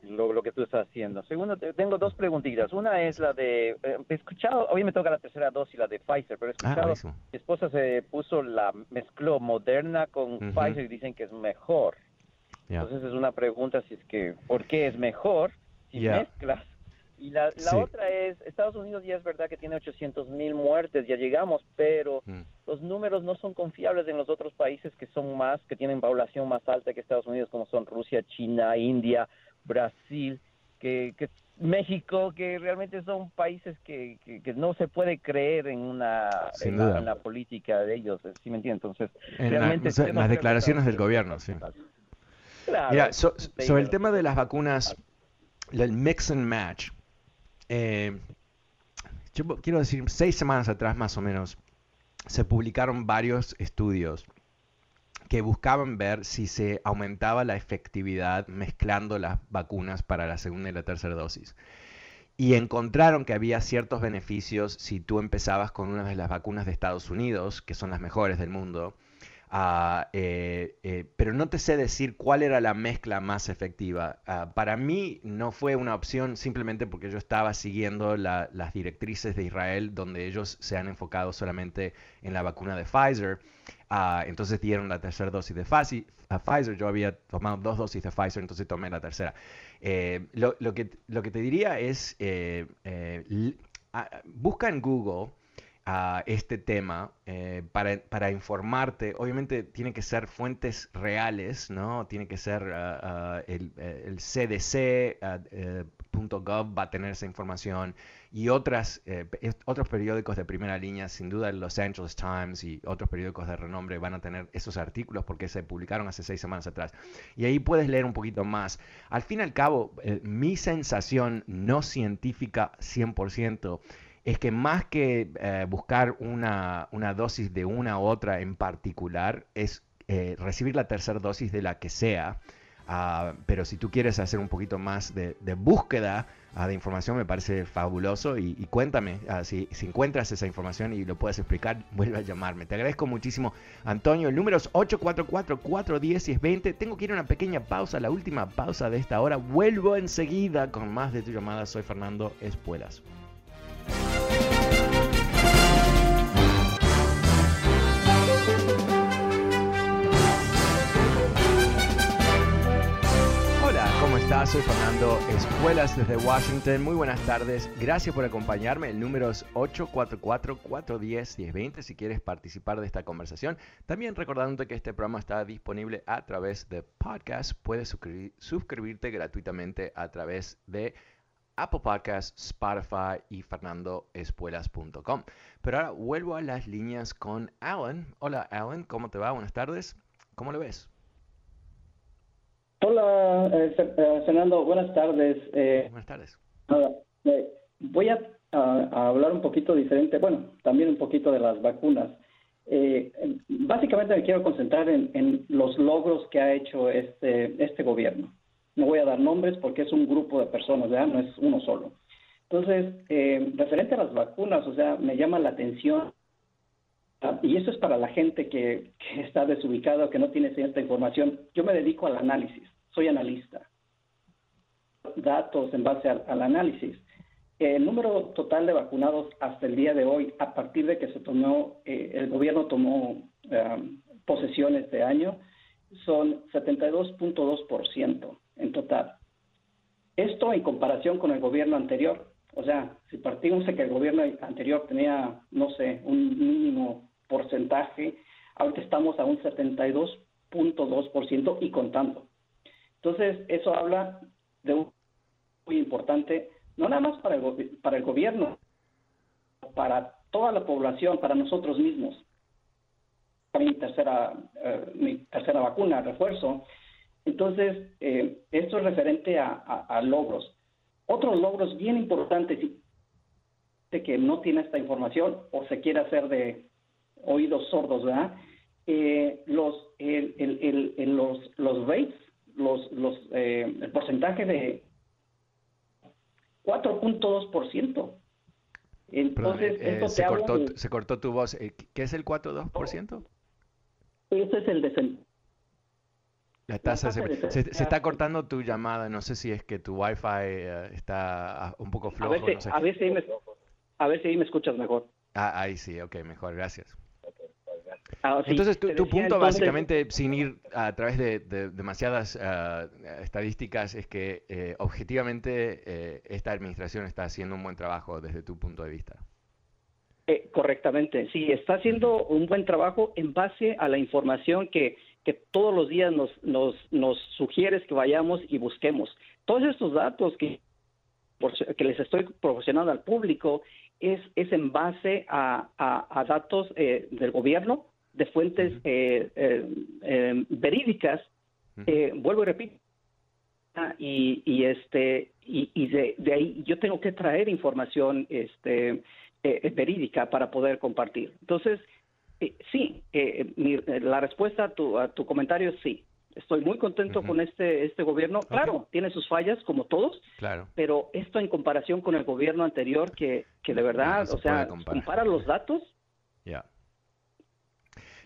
lo, que tú estás haciendo. Segundo, tengo dos preguntitas. Una es la de, eh, he escuchado, hoy me toca la tercera dosis, la de Pfizer, pero he ah, escuchado, mi esposa se puso la, mezcló Moderna con Pfizer y dicen que es mejor. Entonces es una pregunta si es que, ¿por qué es mejor si mezclas y la, la otra es, Estados Unidos ya es verdad que tiene 800 mil muertes, ya llegamos, pero mm. los números no son confiables en los otros países que son más, que tienen población más alta que Estados Unidos, como son Rusia, China, India, Brasil, que, que México, que realmente son países que, que, no se puede creer en una en la, política de ellos, ¿sí me entiendes? Entonces, realmente... las declaraciones del gobierno, sí. Mira, sobre el tema de las vacunas, el mix and match, eh, yo quiero decir, seis semanas atrás más o menos, se publicaron varios estudios que buscaban ver si se aumentaba la efectividad mezclando las vacunas para la segunda y la tercera dosis. Y encontraron que había ciertos beneficios si tú empezabas con una de las vacunas de Estados Unidos, que son las mejores del mundo, Ah, eh, eh, pero no te sé decir cuál era la mezcla más efectiva. Ah, para mí no fue una opción simplemente porque yo estaba siguiendo las directrices de Israel, donde ellos se han enfocado solamente en la vacuna de Pfizer. Ah, entonces dieron la tercera dosis de Pfizer. Yo había tomado dos dosis de Pfizer, entonces tomé la tercera. Eh, lo, que, lo que te diría es, busca en Google a este tema eh, para, informarte. Obviamente tiene que ser fuentes reales, ¿no? Tiene que ser ah, ah, el, el, CDC.gov ah, eh, va a tener esa información y otras, eh, otros periódicos de primera línea, sin duda el Los Angeles Times y otros periódicos de renombre van a tener esos artículos porque se publicaron hace seis semanas atrás. Y ahí puedes leer un poquito más. Al fin y al cabo, mi sensación no científica 100% es que más que eh, buscar una, dosis de una u otra en particular, es eh, recibir la tercera dosis de la que sea. Ah, pero si tú quieres hacer un poquito más de, búsqueda ah, de información, me parece fabuloso. Y, cuéntame, ah, si, encuentras esa información y lo puedes explicar, vuelve a llamarme. Te agradezco muchísimo, Antonio. El número es 844-410-1020. Tengo que ir a una pequeña pausa, la última pausa de esta hora. Vuelvo enseguida con más de tu llamada. Soy Fernando Espuelas. Soy Fernando Escuelas desde Washington. Muy buenas tardes. Gracias por acompañarme. El número es 844-410-1020 si quieres participar de esta conversación. También recordándote que este programa está disponible a través de podcast. Puedes suscribirte gratuitamente a través de Apple Podcasts, Spotify y fernandoespuelas.com. Pero ahora vuelvo a las líneas con Alan. Hola Alan, ¿cómo te va? Buenas tardes. ¿Cómo lo ves? Hola, eh, eh, Fernando, buenas tardes. Eh, buenas tardes. voy a, hablar un poquito diferente, bueno, también un poquito de las vacunas. básicamente me quiero concentrar en, los logros que ha hecho este, este gobierno. No voy a dar nombres porque es un grupo de personas, ¿verdad? No es uno solo. Entonces, referente a las vacunas, o sea, me llama la atención y eso es para la gente que, está desubicada, que no tiene cierta información. Yo me dedico al análisis, soy analista. Datos en base al, análisis. El número total de vacunados hasta el día de hoy, a partir de que se tomó, eh, el gobierno tomó um, posesión este año, son 72.2% en total. Esto en comparación con el gobierno anterior. O sea, si partimos de que el gobierno anterior tenía, no sé, un mínimo porcentaje, ahorita estamos a un 72.2% y contando. Entonces, eso habla de un muy importante, no nada más para el, para el gobierno, para toda la población, para nosotros mismos. Mi tercera, eh, mi tercera vacuna, refuerzo. Entonces, eh, esto es referente a, logros. Otros logros bien importantes que no tiene esta información o se quiere hacer de, oídos sordos, ¿verdad? Eh, los, el, el, el, los, los rates, los, los, eh, el porcentaje de 4.2%. Entonces, eh, se, cortó, se cortó tu voz. Eh, ¿Qué es el 4.2%? Ese es el desempleo. La tasa se, se, está cortando tu llamada. No sé si es que tu wifi eh, está ah, un poco flojo. A ver, si, a, ver si me, a ver si ahí me escuchas mejor. Ah, ahí sí, ok, mejor, gracias. Ah, entonces, tu, punto básicamente, sin ir a través de, demasiadas ah, estadísticas, es que eh, objetivamente eh, esta administración está haciendo un buen trabajo desde tu punto de vista. Eh, correctamente, sí, está haciendo un buen trabajo en base a la información que, que todos los días nos, nos, nos sugieres que vayamos y busquemos. Todos estos datos que, que les estoy proporcionando al público es, es en base a, a, datos del gobierno, de fuentes eh, eh, eh, verídicas, vuelvo y repito, y, y este y, y de, de, ahí yo tengo que traer información este verídica para poder compartir. Entonces, sí, la respuesta a tu, a tu comentario es sí. Estoy muy contento con este este gobierno. Claro, tiene sus fallas como todos, claro. pero esto en comparación con el gobierno anterior que, que de verdad, o sea, compara los datos. Ya.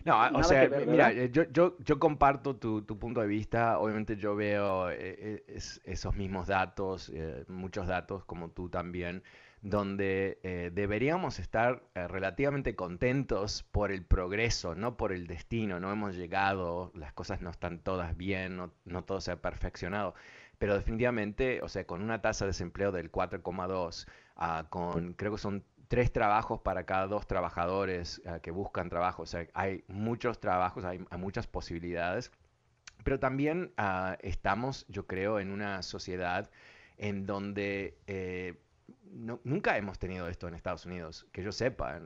No, o sea, mira, eh, yo, yo, yo comparto tu, tu, punto de vista. Obviamente yo veo eh, eh, esos mismos datos, muchos datos como tú también, donde deberíamos estar relativamente contentos por el progreso, no por el destino. No hemos llegado, las cosas no están todas bien, no, no todo se ha perfeccionado. Pero definitivamente, o sea, con una tasa de desempleo del 4,2, ah, con creo que son tres trabajos para cada dos trabajadores eh, que buscan trabajo. O sea, hay muchos trabajos, hay, muchas posibilidades. Pero también ah, estamos, yo creo, en una sociedad en donde eh, nunca hemos tenido esto en Estados Unidos, que yo sepa,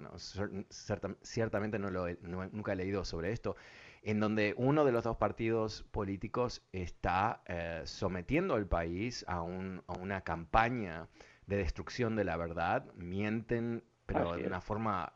ciertamente no lo nunca he leído sobre esto, en donde uno de los dos partidos políticos está eh, sometiendo al país a una campaña de destrucción de la verdad, mienten, pero de una forma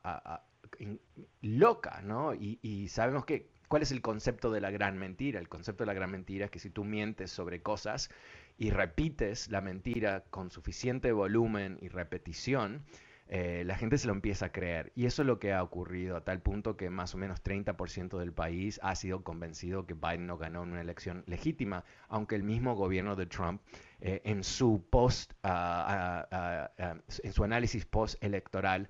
loca, ¿no? Y, sabemos que, ¿cuál es el concepto de la gran mentira? El concepto de la gran mentira es que si tú mientes sobre cosas y repites la mentira con suficiente volumen y repetición, eh, la gente se lo empieza a creer. Y eso es lo que ha ocurrido a tal punto que más o menos 30% del país ha sido convencido que Biden no ganó una elección legítima, aunque el mismo gobierno de Trump eh, en su post, ah, en su análisis post electoral,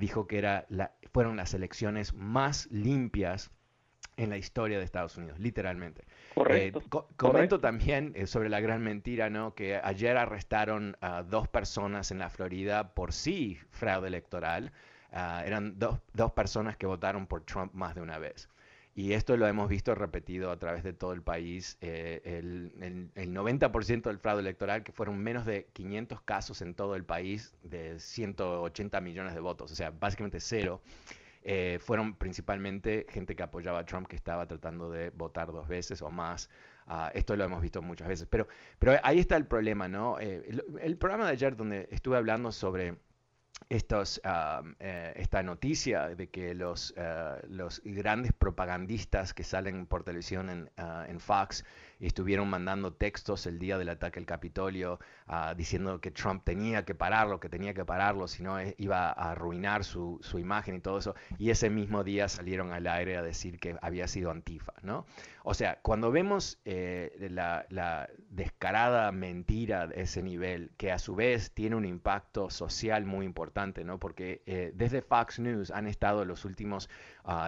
dijo que era la, fueron las elecciones más limpias en la historia de Estados Unidos, literalmente. Correcto. Eh, comento también eh, sobre la gran mentira, ¿no? Que ayer arrestaron a dos personas en la Florida por sí fraude electoral. eran dos personas que votaron por Trump más de una vez. Y esto lo hemos visto repetido a través de todo el país. Eh, el, 90% del fraude electoral, que fueron menos de 500 casos en todo el país, de 180 millones de votos, o sea, básicamente cero, eh, fueron principalmente gente que apoyaba a Trump, que estaba tratando de votar dos veces o más. Ah, esto lo hemos visto muchas veces. Pero, pero ahí está el problema, ¿no? Eh, el programa de ayer donde estuve hablando sobre estos, eh, esta noticia de que los, uh, los grandes propagandistas que salen por televisión en, en Fox estuvieron mandando textos el día del ataque al Capitolio uh, diciendo que Trump tenía que pararlo, que tenía que pararlo, si no eh, iba a arruinar su, su, imagen y todo eso. Y ese mismo día salieron al aire a decir que había sido Antifa, ¿no? O sea, cuando vemos eh, la, la, descarada mentira de ese nivel, que a su vez tiene un impacto social muy importante, ¿no? Porque eh, desde Fox News han estado los últimos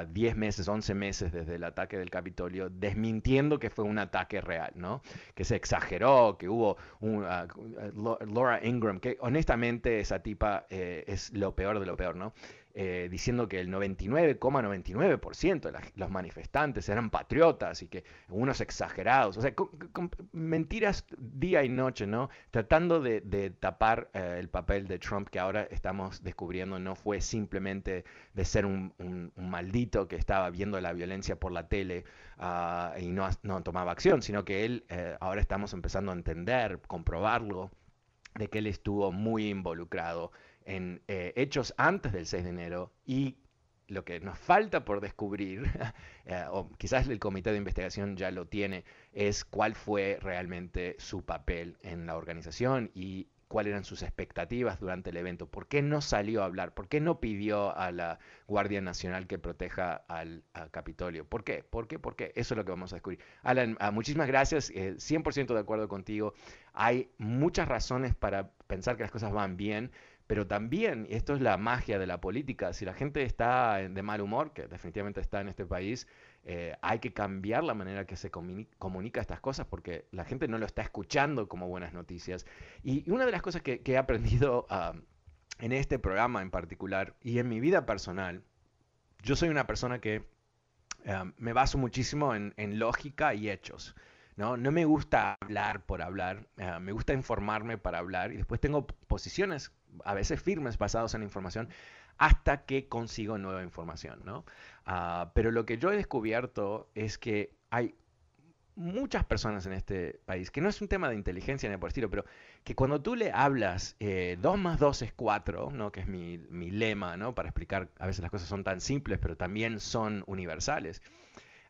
10 meses, 11 meses desde el ataque del Capitolio, desmintiendo que fue un ataque real, ¿no? Que se exageró, que hubo un, ah, Laura Ingram, que honestamente esa tipa eh, es lo peor de lo peor, ¿no? Eh, diciendo que el 99,99% de los manifestantes eran patriotas y que unos exagerados, o sea, mentiras día y noche, ¿no? Tratando de, tapar eh, el papel de Trump que ahora estamos descubriendo no fue simplemente de ser un, maldito que estaba viendo la violencia por la tele ah, y no, no, tomaba acción, sino que él, eh, ahora estamos empezando a entender, comprobarlo, de que él estuvo muy involucrado en eh, hechos antes del 6 de enero y lo que nos falta por descubrir, eh, o quizás el comité de investigación ya lo tiene, es cuál fue realmente su papel en la organización y cuáles eran sus expectativas durante el evento, por qué no salió a hablar, por qué no pidió a la Guardia Nacional que proteja al, Capitolio. ¿Por qué? ¿Por qué? ¿Por qué? Eso es lo que vamos a descubrir. Alan, ah, muchísimas gracias, 100% eh, de acuerdo contigo. Hay muchas razones para pensar que las cosas van bien, pero también, y esto es la magia de la política, si la gente está de mal humor, que definitivamente está en este país, eh, hay que cambiar la manera que se comunica, estas cosas porque la gente no lo está escuchando como buenas noticias. Y, una de las cosas que, he aprendido en este programa en particular y en mi vida personal, yo soy una persona que me baso muchísimo en, lógica y hechos. ¿no? no me gusta hablar por hablar, ah, me gusta informarme para hablar y después tengo posiciones a veces firmes basados en información hasta que consigo nueva información, ¿no? Ah, pero lo que yo he descubierto es que hay muchas personas en este país, que no es un tema de inteligencia ni por estilo, pero que cuando tú le hablas 2 eh, más 2 es 4, ¿no? que es mi, lema, ¿no? para explicar, a veces las cosas son tan simples, pero también son universales,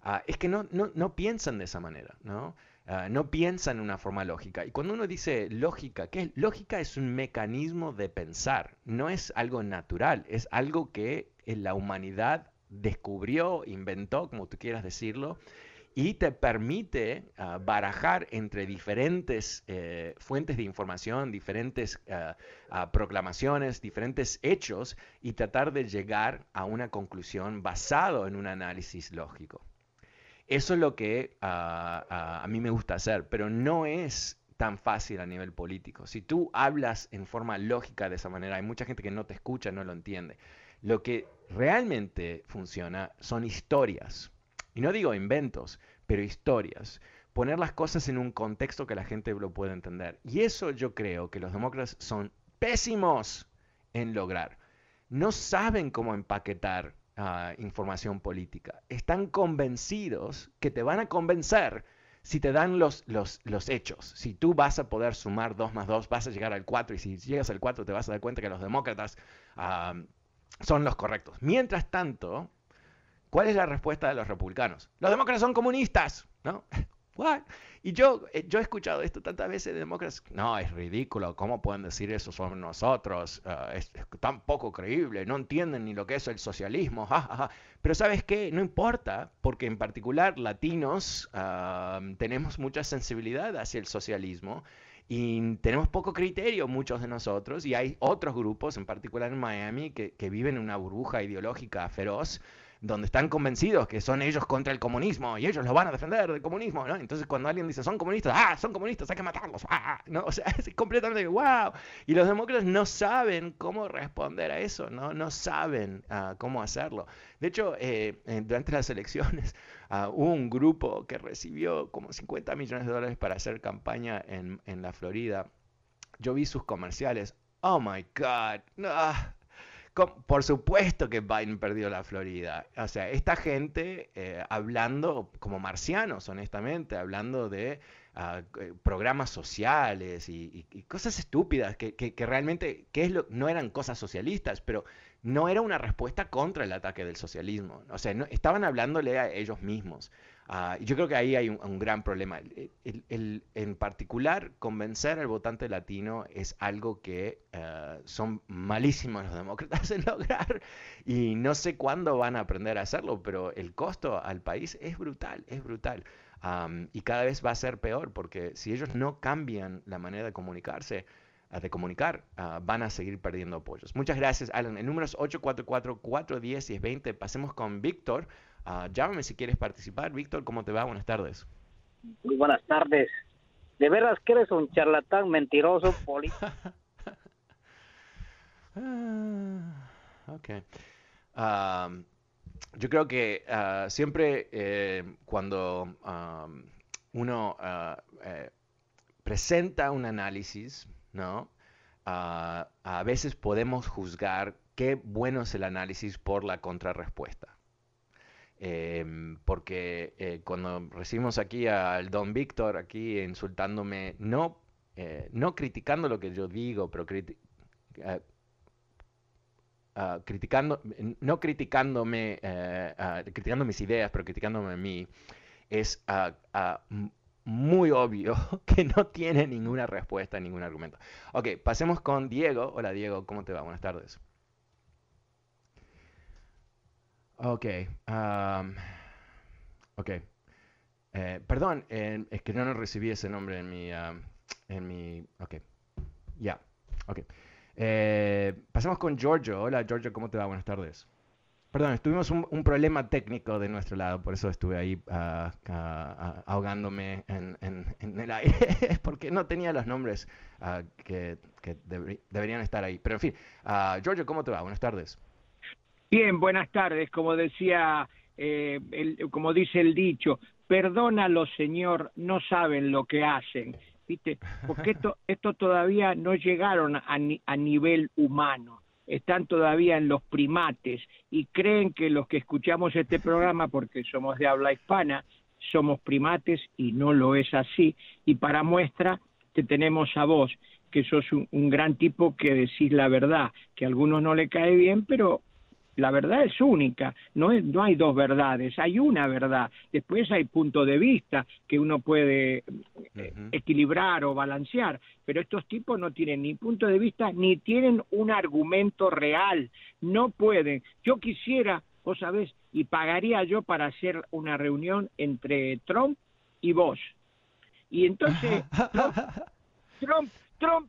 ah, es que no, no, no, piensan de esa manera. ¿no? Ah, no piensa en una forma lógica. Y cuando uno dice lógica, ¿qué es? Lógica es un mecanismo de pensar, no es algo natural, es algo que la humanidad descubrió, inventó, como tú quieras decirlo, y te permite ah, barajar entre diferentes eh, fuentes de información, diferentes ah, proclamaciones, diferentes hechos y tratar de llegar a una conclusión basado en un análisis lógico. Eso es lo que ah, ah, a mí me gusta hacer, pero no es tan fácil a nivel político. Si tú hablas en forma lógica de esa manera, hay mucha gente que no te escucha, no lo entiende. Lo que realmente funciona son historias. Y no digo inventos, pero historias. Poner las cosas en un contexto que la gente lo pueda entender. Y eso yo creo que los demócratas son pésimos en lograr. No saben cómo empaquetar información política. Están convencidos que te van a convencer si te dan los, los, los, hechos. Si tú vas a poder sumar 2 más 2, vas a llegar al 4 y si llegas al 4 te vas a dar cuenta que los demócratas son los correctos. Mientras tanto, ¿cuál es la respuesta de los republicanos? Los demócratas son comunistas, ¿no? Y yo, eh, yo he escuchado esto tantas veces de demócratas. No, es ridículo. ¿Cómo pueden decir eso sobre nosotros? Ah, es, tan poco creíble. No entienden ni lo que es el socialismo. Pero ¿sabes qué? No importa, porque en particular latinos ah, tenemos mucha sensibilidad hacia el socialismo y tenemos poco criterio muchos de nosotros y hay otros grupos, en particular en Miami, que, que viven en una burbuja ideológica feroz donde están convencidos que son ellos contra el comunismo y ellos los van a defender del comunismo, ¿no? Entonces cuando alguien dice son comunistas, ah, son comunistas, hay que matarlos, ah, ¿no? O sea, es completamente wow. Y los demócratas no saben cómo responder a eso, ¿no? No saben ah, cómo hacerlo. De hecho, eh, durante las elecciones ah, hubo un grupo que recibió como 50 millones de dólares para hacer campaña en, en la Florida. Yo vi sus comerciales. Oh my God. Por supuesto que Biden perdió la Florida. O sea, esta gente eh, hablando como marcianos, honestamente, hablando de eh, programas sociales y, cosas estúpidas que, realmente que es lo, no eran cosas socialistas, pero no era una respuesta contra el ataque del socialismo. O sea, no, estaban hablándole a ellos mismos. Ah, yo creo que ahí hay un, gran problema. en particular, convencer al votante latino es algo que eh, son malísimos los demócratas en lograr y no sé cuándo van a aprender a hacerlo, pero el costo al país es brutal, es brutal. y cada vez va a ser peor porque si ellos no cambian la manera de comunicarse, ah, de comunicar, ah, van a seguir perdiendo apoyos. Muchas gracias, Alan. El número es 844-410-1020. Pasemos con Víctor. Uh, llámame si quieres participar. Víctor, ¿cómo te va? Buenas tardes. Muy buenas tardes. De veras que eres un charlatán mentiroso, Poli. Ah, ok. yo creo que ah, siempre eh, cuando uno ah, eh, presenta un análisis, ¿no? a veces podemos juzgar qué bueno es el análisis por la contrarrespuesta. Em, porque eh, cuando recibimos aquí al don Víctor, aquí insultándome, no, eh, no criticando lo que yo digo, pero eh, ah, criticando, no criticándome, ah, criticando mis ideas, pero criticándome a mí, es a muy obvio que no tiene ninguna respuesta, ningún argumento. Ok, pasemos con Diego. Hola Diego, ¿cómo te va? Buenas tardes. Ok. Eh, perdón, es que no, no recibí ese nombre en mi... en mi ok, ya, ok. Eh, pasemos con Giorgio. Hola Giorgio, ¿cómo te va? Buenas tardes. Perdón, tuvimos un, problema técnico de nuestro lado, por eso estuve ahí ah, ah, ahogándome en, el aire, porque no tenía los nombres ah, que, deberían estar ahí. Pero en fin, Giorgio, ¿cómo te va? Buenas tardes. Bien, buenas tardes. Como decía, eh, como dice el dicho, perdónalo, Señor, no saben lo que hacen. ¿Viste? Porque esto, esto todavía no llegaron a, a nivel humano están todavía en los primates y creen que los que escuchamos este programa, porque somos de habla hispana, somos primates y no lo es así. Y para muestra te tenemos a vos, que sos un, un gran tipo que decís la verdad, que a algunos no le cae bien, pero la verdad es única, no, no hay dos verdades, hay una verdad. Después hay punto de vista que uno puede eh, equilibrar o balancear, pero estos tipos no tienen ni punto de vista ni tienen un argumento real, no pueden. Yo quisiera, vos sabés, y pagaría yo para hacer una reunión entre Trump y vos. Y entonces Trump Trump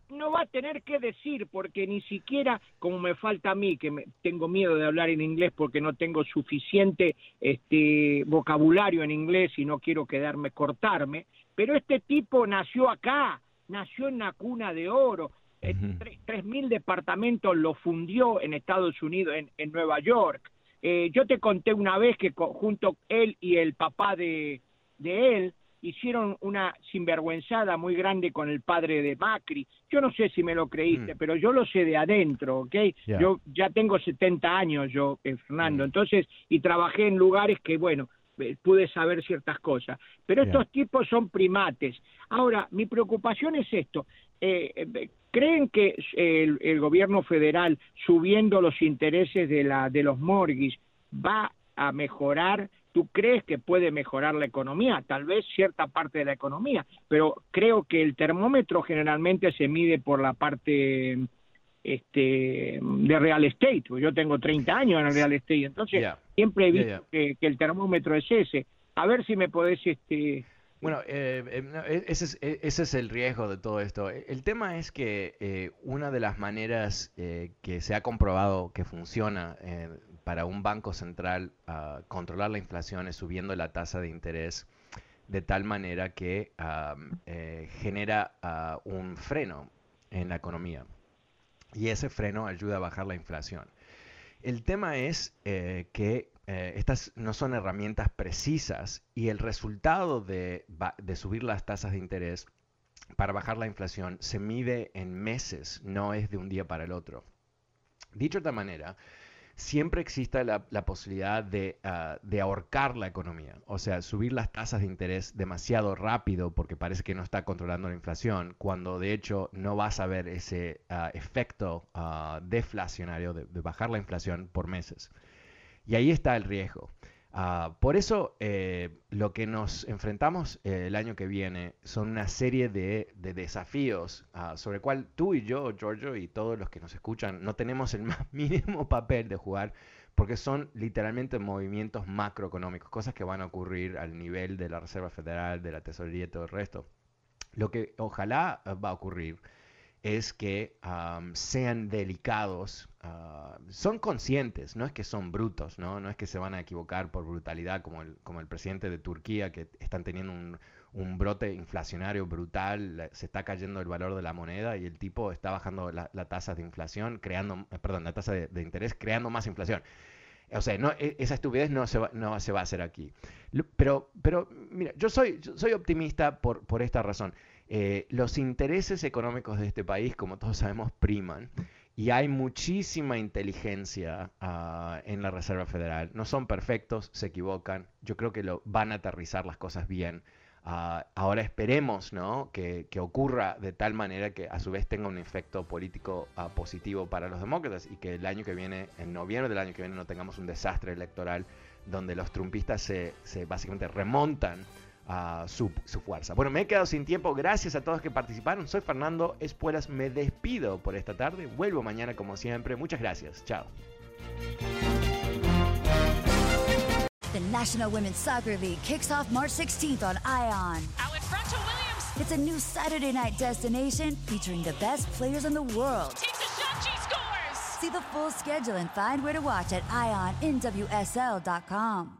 no va a tener que decir, porque ni siquiera, como me falta a mí, que me, tengo miedo de hablar en inglés porque no tengo suficiente este, vocabulario en inglés y no quiero quedarme cortarme, pero este tipo nació acá, nació en la cuna de oro, eh, tres mil departamentos lo fundió en Estados Unidos, en, Nueva York. Eh, yo te conté una vez que junto él y el papá de, de él hicieron una sinvergüenzada muy grande con el padre de Macri. Yo no sé si me lo creíste, mm. pero yo lo sé de adentro, ¿ok? Yo ya tengo 70 años, yo, eh, Fernando, mm. entonces, y trabajé en lugares que, bueno, eh, pude saber ciertas cosas. Pero estos tipos son primates. Ahora, mi preocupación es esto. Eh, ¿Creen que el, el, gobierno federal, subiendo los intereses de, la, de los morguis, va a mejorar ¿Tú crees que puede mejorar la economía? Tal vez cierta parte de la economía, pero creo que el termómetro generalmente se mide por la parte este de real estate. Yo tengo 30 años en el real estate, entonces siempre he visto Que, el termómetro es ese. A ver si me podés este bueno, eh, eh, ese, es, e, ese, es, el riesgo de todo esto. El tema es que eh, una de las maneras que se ha comprobado que funciona para un banco central uh, controlar la inflación es subiendo la tasa de interés de tal manera que eh, genera uh, un freno en la economía. Y ese freno ayuda a bajar la inflación. El tema es eh, que eh, estas no son herramientas precisas y el resultado de, de, subir las tasas de interés para bajar la inflación se mide en meses, no es de un día para el otro. Dicho de otra manera, siempre exista la, posibilidad ah, de, ahorcar la economía, o sea, subir las tasas de interés demasiado rápido porque parece que no está controlando la inflación, cuando de hecho no vas a ver ese ah, efecto ah, deflacionario de, bajar la inflación por meses. Y ahí está el riesgo. Ah, por eso eh, lo que nos enfrentamos eh, el año que viene son una serie de, desafíos uh, sobre el cual tú y yo, Giorgio, y todos los que nos escuchan no tenemos el más mínimo papel de jugar porque son literalmente movimientos macroeconómicos, cosas que van a ocurrir al nivel de la Reserva Federal, de la Tesorería y todo el resto. Lo que ojalá va a ocurrir es que sean delicados, ah, son conscientes, no es que son brutos, ¿no? no es que se van a equivocar por brutalidad como el, como el presidente de Turquía, que están teniendo un, brote inflacionario brutal, se está cayendo el valor de la moneda y el tipo está bajando la, tasa de inflación, creando, eh, perdón, la tasa de, interés, creando más inflación. O sea, no, e, esa estupidez no se, va, no se va a hacer aquí. Pero, pero mira, yo soy, soy optimista por, por esta razón. Eh, los intereses económicos de este país, como todos sabemos, priman. Y hay muchísima inteligencia ah, en la Reserva Federal. No son perfectos, se equivocan. Yo creo que lo, van a aterrizar las cosas bien. Ah, ahora esperemos ¿no? que, ocurra de tal manera que a su vez tenga un efecto político ah, positivo para los demócratas y que el año que viene, en noviembre del año que viene, no tengamos un desastre electoral donde los trumpistas se, se básicamente remontan su, su, fuerza. Bueno, me he quedado sin tiempo. Gracias a todos que participaron. Soy Fernando Espuelas. Me despido por esta tarde. Vuelvo mañana como siempre. Muchas gracias. Chao. The National Women's Soccer League kicks off March 16th on ION. Out in front to Williams. It's a new Saturday night destination featuring the best players in the world. Takes a shot, she scores! See the full schedule and find where to watch at IONNWSL.com.